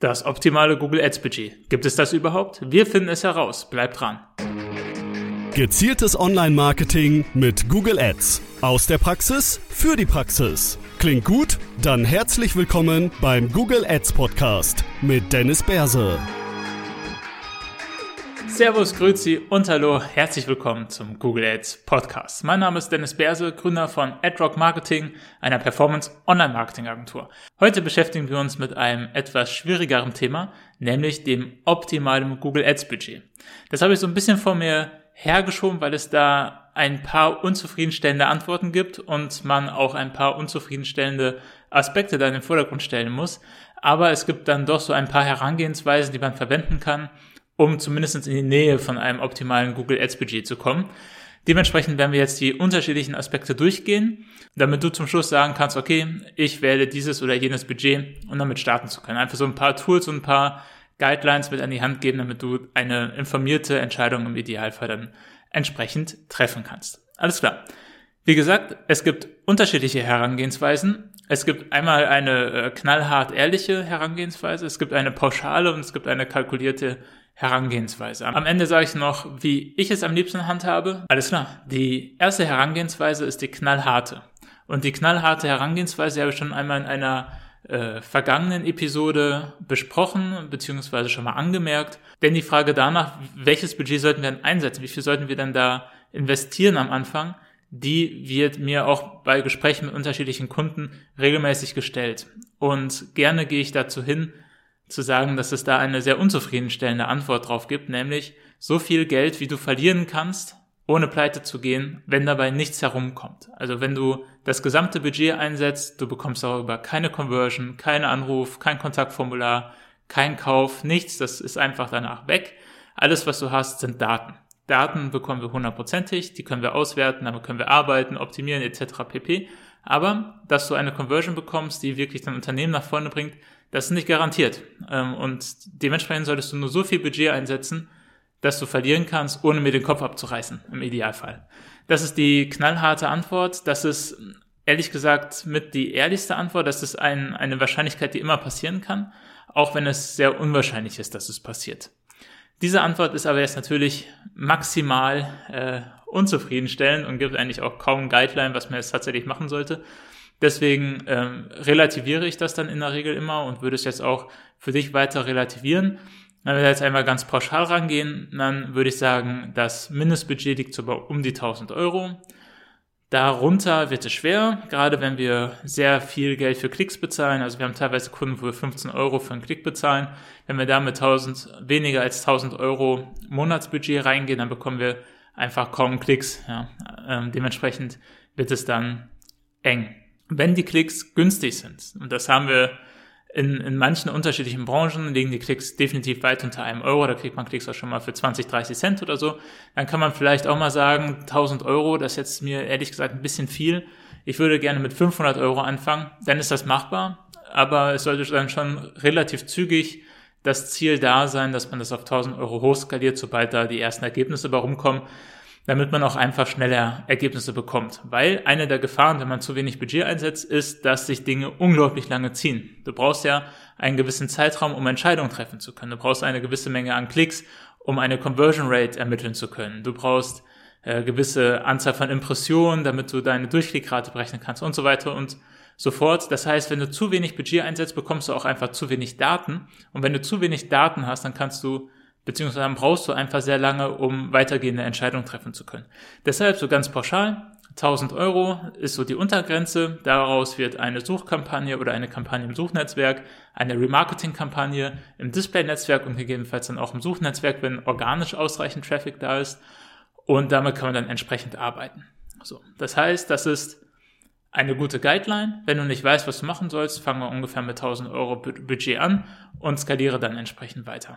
Das optimale Google Ads Budget. Gibt es das überhaupt? Wir finden es heraus. Bleibt dran. Gezieltes Online-Marketing mit Google Ads. Aus der Praxis für die Praxis. Klingt gut? Dann herzlich willkommen beim Google Ads Podcast mit Dennis Berse. Servus, Grüezi und Hallo, herzlich willkommen zum Google Ads Podcast. Mein Name ist Dennis Berse, Gründer von AdRock Marketing, einer Performance Online Marketing Agentur. Heute beschäftigen wir uns mit einem etwas schwierigeren Thema, nämlich dem optimalen Google Ads Budget. Das habe ich so ein bisschen vor mir hergeschoben, weil es da ein paar unzufriedenstellende Antworten gibt und man auch ein paar unzufriedenstellende Aspekte da in den Vordergrund stellen muss. Aber es gibt dann doch so ein paar Herangehensweisen, die man verwenden kann, um zumindest in die Nähe von einem optimalen Google Ads Budget zu kommen. Dementsprechend werden wir jetzt die unterschiedlichen Aspekte durchgehen, damit du zum Schluss sagen kannst, okay, ich wähle dieses oder jenes Budget, um damit starten zu können. Einfach so ein paar Tools und ein paar Guidelines mit an die Hand geben, damit du eine informierte Entscheidung im Idealfall dann entsprechend treffen kannst. Alles klar. Wie gesagt, es gibt unterschiedliche Herangehensweisen. Es gibt einmal eine äh, knallhart ehrliche Herangehensweise, es gibt eine pauschale und es gibt eine kalkulierte Herangehensweise. Am Ende sage ich noch, wie ich es am liebsten handhabe. Alles klar. Die erste Herangehensweise ist die knallharte. Und die knallharte Herangehensweise habe ich schon einmal in einer äh, vergangenen Episode besprochen, beziehungsweise schon mal angemerkt. Denn die Frage danach, welches Budget sollten wir denn einsetzen? Wie viel sollten wir denn da investieren am Anfang? Die wird mir auch bei Gesprächen mit unterschiedlichen Kunden regelmäßig gestellt. Und gerne gehe ich dazu hin, zu sagen, dass es da eine sehr unzufriedenstellende Antwort drauf gibt, nämlich so viel Geld, wie du verlieren kannst, ohne pleite zu gehen, wenn dabei nichts herumkommt. Also wenn du das gesamte Budget einsetzt, du bekommst darüber keine Conversion, keinen Anruf, kein Kontaktformular, kein Kauf, nichts, das ist einfach danach weg. Alles, was du hast, sind Daten. Daten bekommen wir hundertprozentig, die können wir auswerten, damit können wir arbeiten, optimieren etc. pp. Aber dass du eine Conversion bekommst, die wirklich dein Unternehmen nach vorne bringt, das ist nicht garantiert. Ähm, und dementsprechend solltest du nur so viel Budget einsetzen, dass du verlieren kannst, ohne mir den Kopf abzureißen, im Idealfall. Das ist die knallharte Antwort. Das ist ehrlich gesagt mit die ehrlichste Antwort. Das ist ein, eine Wahrscheinlichkeit, die immer passieren kann, auch wenn es sehr unwahrscheinlich ist, dass es passiert. Diese Antwort ist aber jetzt natürlich maximal äh, unzufriedenstellend und gibt eigentlich auch kaum Guideline, was man jetzt tatsächlich machen sollte. Deswegen ähm, relativiere ich das dann in der Regel immer und würde es jetzt auch für dich weiter relativieren. Wenn wir jetzt einmal ganz pauschal rangehen, dann würde ich sagen, das Mindestbudget liegt so bei um die 1000 Euro. Darunter wird es schwer, gerade wenn wir sehr viel Geld für Klicks bezahlen. Also wir haben teilweise Kunden, wo wir 15 Euro für einen Klick bezahlen. Wenn wir da mit 1000, weniger als 1000 Euro Monatsbudget reingehen, dann bekommen wir einfach kaum Klicks. Ja. Ähm, dementsprechend wird es dann eng wenn die Klicks günstig sind, und das haben wir in, in manchen unterschiedlichen Branchen, liegen die Klicks definitiv weit unter einem Euro, da kriegt man Klicks auch schon mal für 20, 30 Cent oder so, dann kann man vielleicht auch mal sagen, 1000 Euro, das ist jetzt mir ehrlich gesagt ein bisschen viel. Ich würde gerne mit 500 Euro anfangen, dann ist das machbar, aber es sollte dann schon relativ zügig das Ziel da sein, dass man das auf 1000 Euro hochskaliert, sobald da die ersten Ergebnisse bei rumkommen damit man auch einfach schneller Ergebnisse bekommt. Weil eine der Gefahren, wenn man zu wenig Budget einsetzt, ist, dass sich Dinge unglaublich lange ziehen. Du brauchst ja einen gewissen Zeitraum, um Entscheidungen treffen zu können. Du brauchst eine gewisse Menge an Klicks, um eine Conversion Rate ermitteln zu können. Du brauchst äh, gewisse Anzahl von Impressionen, damit du deine Durchklickrate berechnen kannst und so weiter und so fort. Das heißt, wenn du zu wenig Budget einsetzt, bekommst du auch einfach zu wenig Daten. Und wenn du zu wenig Daten hast, dann kannst du beziehungsweise dann brauchst du einfach sehr lange, um weitergehende Entscheidungen treffen zu können. Deshalb so ganz pauschal, 1000 Euro ist so die Untergrenze. Daraus wird eine Suchkampagne oder eine Kampagne im Suchnetzwerk, eine Remarketing-Kampagne im Display-Netzwerk und gegebenenfalls dann auch im Suchnetzwerk, wenn organisch ausreichend Traffic da ist. Und damit kann man dann entsprechend arbeiten. So. Das heißt, das ist eine gute Guideline. Wenn du nicht weißt, was du machen sollst, fangen wir ungefähr mit 1000 Euro Budget an und skaliere dann entsprechend weiter.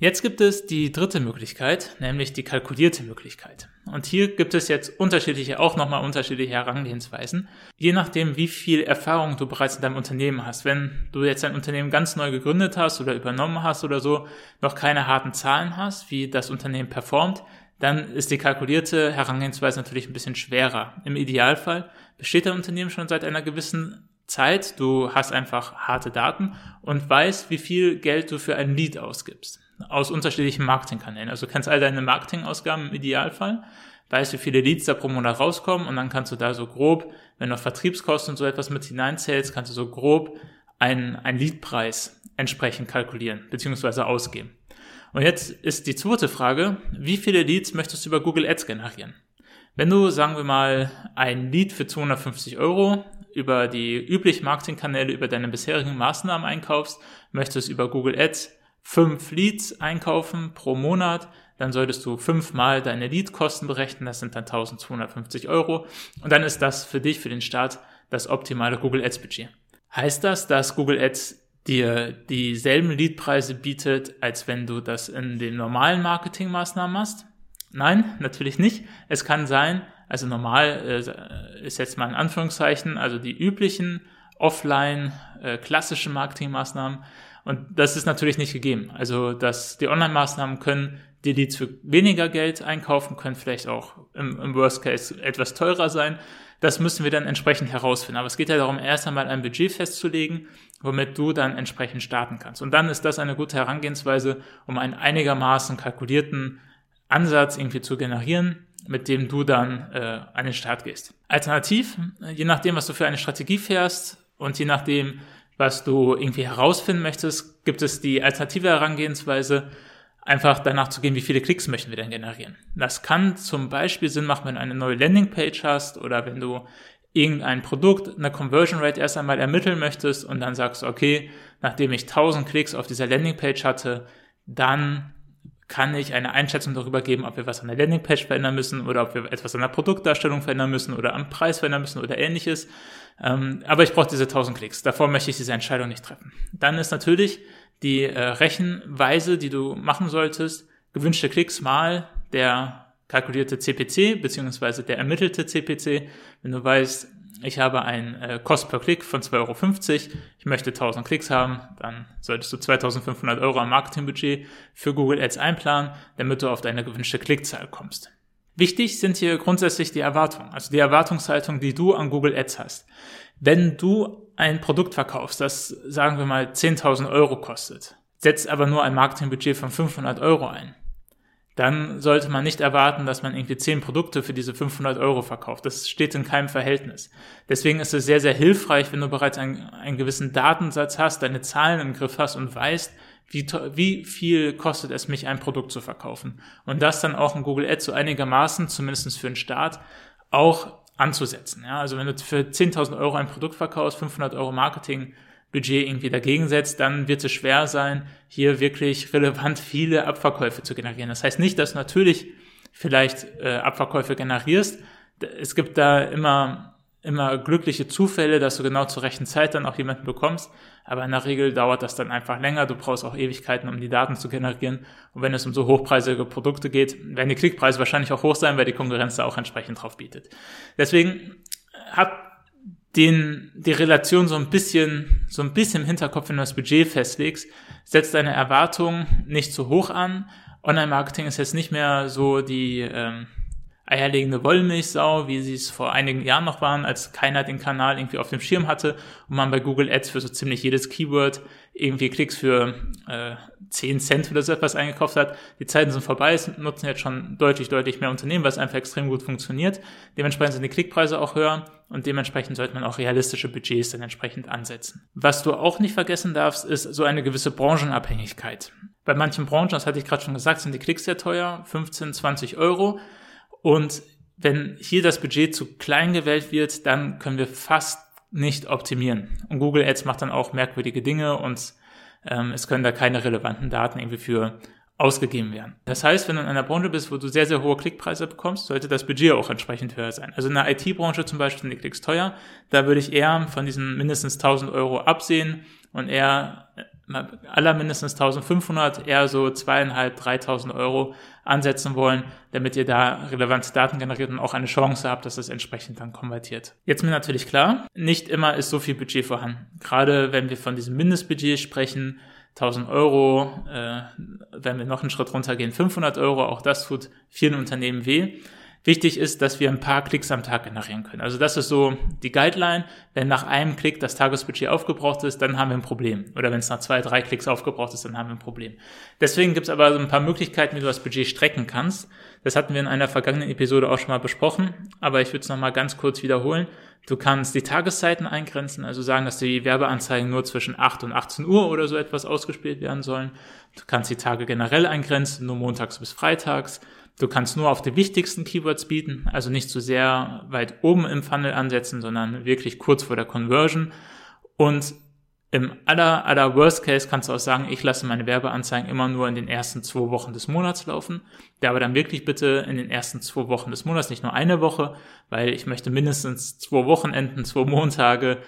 Jetzt gibt es die dritte Möglichkeit, nämlich die kalkulierte Möglichkeit. Und hier gibt es jetzt unterschiedliche, auch nochmal unterschiedliche Herangehensweisen, je nachdem, wie viel Erfahrung du bereits in deinem Unternehmen hast. Wenn du jetzt ein Unternehmen ganz neu gegründet hast oder übernommen hast oder so, noch keine harten Zahlen hast, wie das Unternehmen performt, dann ist die kalkulierte Herangehensweise natürlich ein bisschen schwerer. Im Idealfall besteht dein Unternehmen schon seit einer gewissen Zeit, du hast einfach harte Daten und weißt, wie viel Geld du für ein Lead ausgibst. Aus unterschiedlichen Marketingkanälen. Also du kennst all deine Marketingausgaben im Idealfall, weißt, wie viele Leads da pro Monat rauskommen und dann kannst du da so grob, wenn du Vertriebskosten und so etwas mit hineinzählst, kannst du so grob einen, einen Leadpreis entsprechend kalkulieren bzw. ausgeben. Und jetzt ist die zweite Frage, wie viele Leads möchtest du über Google Ads generieren? Wenn du, sagen wir mal, ein Lead für 250 Euro über die üblichen Marketingkanäle, über deine bisherigen Maßnahmen einkaufst, möchtest über Google Ads fünf Leads einkaufen pro Monat, dann solltest du fünfmal deine Leadkosten berechnen, das sind dann 1250 Euro und dann ist das für dich, für den Start, das optimale Google Ads Budget. Heißt das, dass Google Ads dir dieselben Leadpreise bietet, als wenn du das in den normalen Marketingmaßnahmen machst? Nein, natürlich nicht. Es kann sein, also normal äh, ist jetzt mal in Anführungszeichen, also die üblichen offline äh, klassischen Marketingmaßnahmen. Und das ist natürlich nicht gegeben. Also dass die Online-Maßnahmen können die Leads für weniger Geld einkaufen, können vielleicht auch im, im Worst Case etwas teurer sein. Das müssen wir dann entsprechend herausfinden. Aber es geht ja darum, erst einmal ein Budget festzulegen, womit du dann entsprechend starten kannst. Und dann ist das eine gute Herangehensweise, um einen einigermaßen kalkulierten Ansatz irgendwie zu generieren, mit dem du dann äh, an den Start gehst. Alternativ, je nachdem, was du für eine Strategie fährst und je nachdem, was du irgendwie herausfinden möchtest, gibt es die alternative Herangehensweise, einfach danach zu gehen, wie viele Klicks möchten wir denn generieren. Das kann zum Beispiel Sinn machen, wenn du eine neue Landingpage hast oder wenn du irgendein Produkt, eine Conversion Rate erst einmal ermitteln möchtest und dann sagst, okay, nachdem ich 1000 Klicks auf dieser Landingpage hatte, dann kann ich eine Einschätzung darüber geben, ob wir was an der Landingpage verändern müssen oder ob wir etwas an der Produktdarstellung verändern müssen oder am Preis verändern müssen oder ähnliches. Ähm, aber ich brauche diese 1000 Klicks. Davor möchte ich diese Entscheidung nicht treffen. Dann ist natürlich die äh, Rechenweise, die du machen solltest, gewünschte Klicks mal der kalkulierte CPC beziehungsweise der ermittelte CPC. Wenn du weißt, ich habe ein äh, Cost per Klick von 2,50 Euro, ich möchte 1000 Klicks haben, dann solltest du 2500 Euro am Marketingbudget für Google Ads einplanen, damit du auf deine gewünschte Klickzahl kommst. Wichtig sind hier grundsätzlich die Erwartungen, also die Erwartungshaltung, die du an Google Ads hast. Wenn du ein Produkt verkaufst, das sagen wir mal 10.000 Euro kostet, setzt aber nur ein Marketingbudget von 500 Euro ein, dann sollte man nicht erwarten, dass man irgendwie zehn Produkte für diese 500 Euro verkauft. Das steht in keinem Verhältnis. Deswegen ist es sehr, sehr hilfreich, wenn du bereits einen, einen gewissen Datensatz hast, deine Zahlen im Griff hast und weißt, wie, wie viel kostet es mich, ein Produkt zu verkaufen. Und das dann auch in Google Ads so einigermaßen, zumindest für den Start, auch anzusetzen. Ja, also wenn du für 10.000 Euro ein Produkt verkaufst, 500 Euro Marketing, Budget irgendwie dagegen setzt, dann wird es schwer sein, hier wirklich relevant viele Abverkäufe zu generieren. Das heißt nicht, dass du natürlich vielleicht äh, Abverkäufe generierst. Es gibt da immer, immer glückliche Zufälle, dass du genau zur rechten Zeit dann auch jemanden bekommst. Aber in der Regel dauert das dann einfach länger. Du brauchst auch Ewigkeiten, um die Daten zu generieren. Und wenn es um so hochpreisige Produkte geht, werden die Klickpreise wahrscheinlich auch hoch sein, weil die Konkurrenz da auch entsprechend drauf bietet. Deswegen hat den, die Relation so ein bisschen, so ein bisschen im Hinterkopf, wenn du das Budget festlegst, setzt deine Erwartungen nicht zu hoch an. Online-Marketing ist jetzt nicht mehr so die ähm, eierlegende Wollmilchsau, wie sie es vor einigen Jahren noch waren, als keiner den Kanal irgendwie auf dem Schirm hatte und man bei Google Ads für so ziemlich jedes Keyword irgendwie Klicks für äh, 10 Cent oder so etwas eingekauft hat. Die Zeiten sind vorbei, es nutzen jetzt schon deutlich, deutlich mehr Unternehmen, es einfach extrem gut funktioniert. Dementsprechend sind die Klickpreise auch höher und dementsprechend sollte man auch realistische Budgets dann entsprechend ansetzen. Was du auch nicht vergessen darfst, ist so eine gewisse Branchenabhängigkeit. Bei manchen Branchen, das hatte ich gerade schon gesagt, sind die Klicks sehr teuer, 15, 20 Euro. Und wenn hier das Budget zu klein gewählt wird, dann können wir fast nicht optimieren. Und Google Ads macht dann auch merkwürdige Dinge und ähm, es können da keine relevanten Daten irgendwie für ausgegeben werden. Das heißt, wenn du in einer Branche bist, wo du sehr, sehr hohe Klickpreise bekommst, sollte das Budget auch entsprechend höher sein. Also in der IT-Branche zum Beispiel sind die Klicks teuer. Da würde ich eher von diesen mindestens 1000 Euro absehen und eher aller mindestens 1500, eher so zweieinhalb, 3000 Euro ansetzen wollen, damit ihr da relevante Daten generiert und auch eine Chance habt, dass es entsprechend dann konvertiert. Jetzt mir natürlich klar, nicht immer ist so viel Budget vorhanden. Gerade wenn wir von diesem Mindestbudget sprechen, 1000 Euro, äh, wenn wir noch einen Schritt runtergehen, 500 Euro, auch das tut vielen Unternehmen weh. Wichtig ist, dass wir ein paar Klicks am Tag generieren können. Also das ist so die Guideline. Wenn nach einem Klick das Tagesbudget aufgebraucht ist, dann haben wir ein Problem. Oder wenn es nach zwei, drei Klicks aufgebraucht ist, dann haben wir ein Problem. Deswegen gibt es aber so ein paar Möglichkeiten, wie du das Budget strecken kannst. Das hatten wir in einer vergangenen Episode auch schon mal besprochen, aber ich würde es nochmal ganz kurz wiederholen. Du kannst die Tageszeiten eingrenzen, also sagen, dass die Werbeanzeigen nur zwischen 8 und 18 Uhr oder so etwas ausgespielt werden sollen. Du kannst die Tage generell eingrenzen, nur montags bis freitags. Du kannst nur auf die wichtigsten Keywords bieten, also nicht zu so sehr weit oben im Funnel ansetzen, sondern wirklich kurz vor der Conversion. Und im aller, aller Worst Case kannst du auch sagen, ich lasse meine Werbeanzeigen immer nur in den ersten zwei Wochen des Monats laufen. Der aber dann wirklich bitte in den ersten zwei Wochen des Monats, nicht nur eine Woche, weil ich möchte mindestens zwei Wochenenden, zwei Montage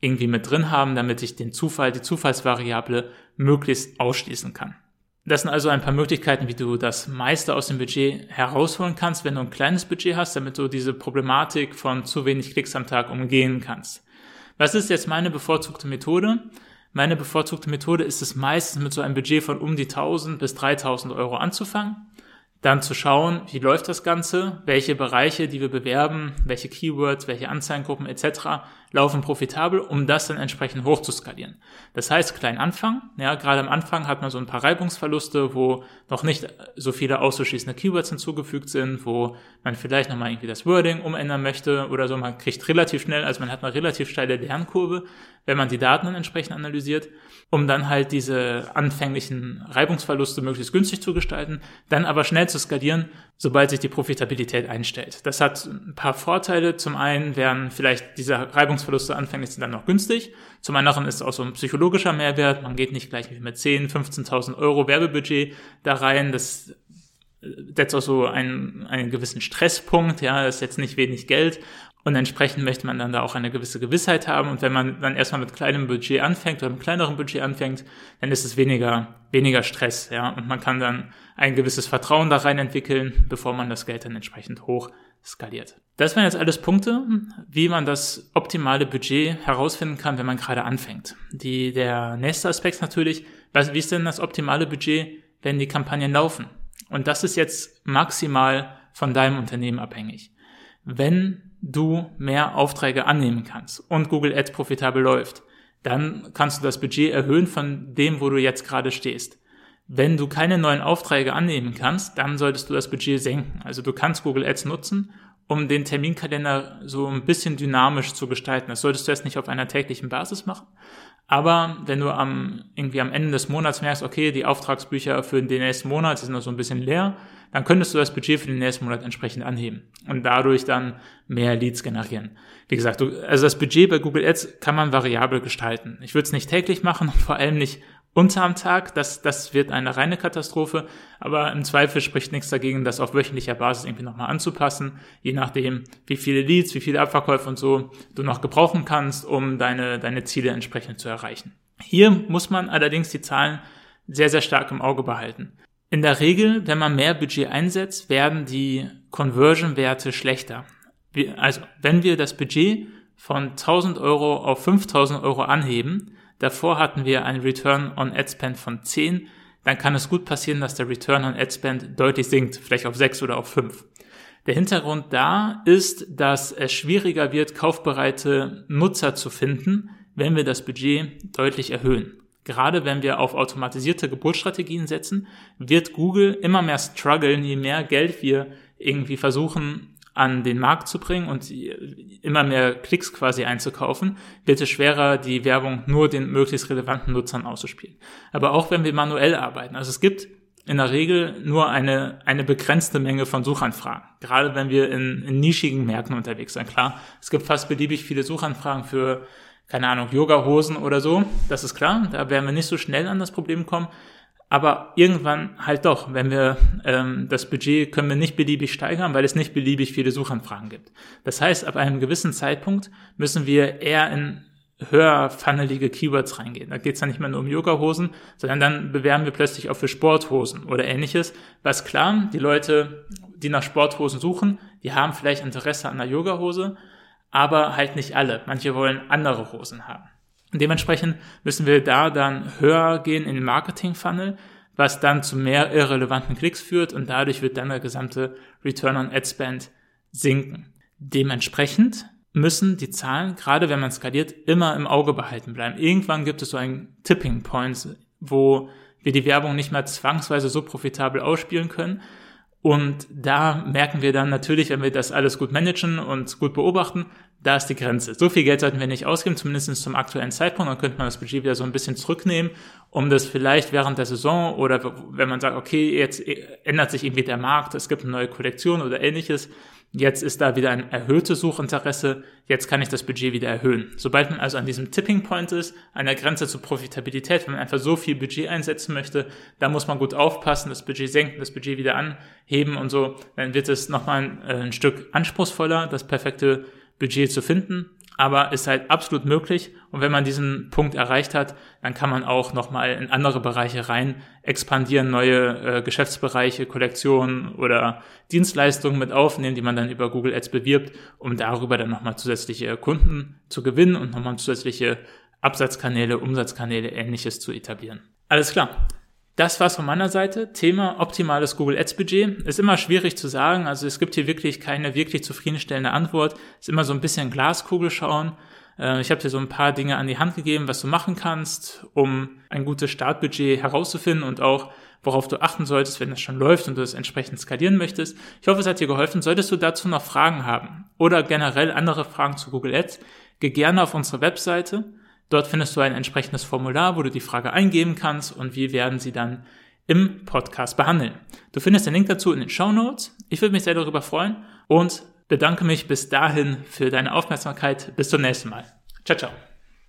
irgendwie mit drin haben, damit ich den Zufall, die Zufallsvariable möglichst ausschließen kann. Das sind also ein paar Möglichkeiten, wie du das meiste aus dem Budget herausholen kannst, wenn du ein kleines Budget hast, damit du diese Problematik von zu wenig Klicks am Tag umgehen kannst. Was ist jetzt meine bevorzugte Methode? Meine bevorzugte Methode ist es meistens mit so einem Budget von um die 1000 bis 3000 Euro anzufangen dann zu schauen, wie läuft das Ganze, welche Bereiche, die wir bewerben, welche Keywords, welche Anzeigengruppen etc. laufen profitabel, um das dann entsprechend hoch zu skalieren. Das heißt, klein anfangen. Ja, gerade am Anfang hat man so ein paar Reibungsverluste, wo noch nicht so viele auszuschließende Keywords hinzugefügt sind, wo man vielleicht nochmal irgendwie das Wording umändern möchte oder so. Man kriegt relativ schnell, also man hat eine relativ steile Lernkurve, wenn man die Daten dann entsprechend analysiert, um dann halt diese anfänglichen Reibungsverluste möglichst günstig zu gestalten, dann aber schnell zu skalieren, sobald sich die Profitabilität einstellt. Das hat ein paar Vorteile. Zum einen werden vielleicht diese Reibungsverluste anfänglich dann noch günstig. Zum anderen ist es auch so ein psychologischer Mehrwert. Man geht nicht gleich mit 10, 15.000 Euro Werbebudget da rein. Das setzt auch so einen, einen gewissen Stresspunkt. Ja, das ist jetzt nicht wenig Geld. Und entsprechend möchte man dann da auch eine gewisse Gewissheit haben. Und wenn man dann erstmal mit kleinem Budget anfängt oder mit kleinerem Budget anfängt, dann ist es weniger, weniger Stress, ja. Und man kann dann ein gewisses Vertrauen da rein entwickeln, bevor man das Geld dann entsprechend hoch skaliert. Das wären jetzt alles Punkte, wie man das optimale Budget herausfinden kann, wenn man gerade anfängt. Die, der nächste Aspekt natürlich, was, wie ist denn das optimale Budget, wenn die Kampagnen laufen? Und das ist jetzt maximal von deinem Unternehmen abhängig. Wenn du mehr Aufträge annehmen kannst und Google Ads profitabel läuft, dann kannst du das Budget erhöhen von dem, wo du jetzt gerade stehst. Wenn du keine neuen Aufträge annehmen kannst, dann solltest du das Budget senken. Also du kannst Google Ads nutzen, um den Terminkalender so ein bisschen dynamisch zu gestalten. Das solltest du jetzt nicht auf einer täglichen Basis machen. Aber wenn du am, irgendwie am Ende des Monats merkst, okay, die Auftragsbücher für den nächsten Monat sind noch so ein bisschen leer, dann könntest du das Budget für den nächsten Monat entsprechend anheben und dadurch dann mehr Leads generieren. Wie gesagt, du, also das Budget bei Google Ads kann man variabel gestalten. Ich würde es nicht täglich machen, vor allem nicht unter am Tag. Das, das wird eine reine Katastrophe, aber im Zweifel spricht nichts dagegen, das auf wöchentlicher Basis irgendwie nochmal anzupassen, je nachdem, wie viele Leads, wie viele Abverkäufe und so du noch gebrauchen kannst, um deine, deine Ziele entsprechend zu erreichen. Hier muss man allerdings die Zahlen sehr, sehr stark im Auge behalten. In der Regel, wenn man mehr Budget einsetzt, werden die Conversion-Werte schlechter. Also, wenn wir das Budget von 1000 Euro auf 5000 Euro anheben, davor hatten wir einen Return on Ad Spend von 10, dann kann es gut passieren, dass der Return on Ad Spend deutlich sinkt, vielleicht auf 6 oder auf 5. Der Hintergrund da ist, dass es schwieriger wird, kaufbereite Nutzer zu finden, wenn wir das Budget deutlich erhöhen gerade wenn wir auf automatisierte Geburtsstrategien setzen, wird Google immer mehr strugglen, je mehr Geld wir irgendwie versuchen an den Markt zu bringen und immer mehr Klicks quasi einzukaufen, wird es schwerer, die Werbung nur den möglichst relevanten Nutzern auszuspielen. Aber auch wenn wir manuell arbeiten, also es gibt in der Regel nur eine, eine begrenzte Menge von Suchanfragen. Gerade wenn wir in, in nischigen Märkten unterwegs sind. Klar, es gibt fast beliebig viele Suchanfragen für keine Ahnung, Yoga-Hosen oder so, das ist klar, da werden wir nicht so schnell an das Problem kommen. Aber irgendwann halt doch, wenn wir ähm, das Budget können wir nicht beliebig steigern, weil es nicht beliebig viele Suchanfragen gibt. Das heißt, ab einem gewissen Zeitpunkt müssen wir eher in höher funnelige Keywords reingehen. Da geht es dann nicht mehr nur um Yoga-Hosen, sondern dann bewerben wir plötzlich auch für Sporthosen oder ähnliches. Was klar, die Leute, die nach Sporthosen suchen, die haben vielleicht Interesse an einer Yoga-Hose, aber halt nicht alle. Manche wollen andere Hosen haben. Dementsprechend müssen wir da dann höher gehen in den Marketing-Funnel, was dann zu mehr irrelevanten Klicks führt und dadurch wird dann der gesamte Return on Ad Spend sinken. Dementsprechend müssen die Zahlen, gerade wenn man skaliert, immer im Auge behalten bleiben. Irgendwann gibt es so einen Tipping Point, wo wir die Werbung nicht mehr zwangsweise so profitabel ausspielen können. Und da merken wir dann natürlich, wenn wir das alles gut managen und gut beobachten, da ist die Grenze. So viel Geld sollten wir nicht ausgeben, zumindest zum aktuellen Zeitpunkt. Dann könnte man das Budget wieder so ein bisschen zurücknehmen, um das vielleicht während der Saison oder wenn man sagt, okay, jetzt ändert sich irgendwie der Markt, es gibt eine neue Kollektion oder ähnliches, Jetzt ist da wieder ein erhöhtes Suchinteresse. Jetzt kann ich das Budget wieder erhöhen. Sobald man also an diesem Tipping Point ist, an der Grenze zur Profitabilität, wenn man einfach so viel Budget einsetzen möchte, da muss man gut aufpassen, das Budget senken, das Budget wieder anheben und so. Dann wird es nochmal ein, äh, ein Stück anspruchsvoller, das perfekte Budget zu finden aber ist halt absolut möglich. Und wenn man diesen Punkt erreicht hat, dann kann man auch nochmal in andere Bereiche rein expandieren, neue äh, Geschäftsbereiche, Kollektionen oder Dienstleistungen mit aufnehmen, die man dann über Google Ads bewirbt, um darüber dann nochmal zusätzliche Kunden zu gewinnen und nochmal zusätzliche Absatzkanäle, Umsatzkanäle, ähnliches zu etablieren. Alles klar. Das war's von meiner Seite. Thema optimales Google Ads Budget. Ist immer schwierig zu sagen. Also es gibt hier wirklich keine wirklich zufriedenstellende Antwort. Ist immer so ein bisschen Glaskugel schauen. Äh, ich habe dir so ein paar Dinge an die Hand gegeben, was du machen kannst, um ein gutes Startbudget herauszufinden und auch worauf du achten solltest, wenn das schon läuft und du es entsprechend skalieren möchtest. Ich hoffe, es hat dir geholfen. Solltest du dazu noch Fragen haben oder generell andere Fragen zu Google Ads, geh gerne auf unsere Webseite Dort findest du ein entsprechendes Formular, wo du die Frage eingeben kannst und wir werden sie dann im Podcast behandeln. Du findest den Link dazu in den Show Notes. Ich würde mich sehr darüber freuen und bedanke mich bis dahin für deine Aufmerksamkeit. Bis zum nächsten Mal. Ciao, ciao.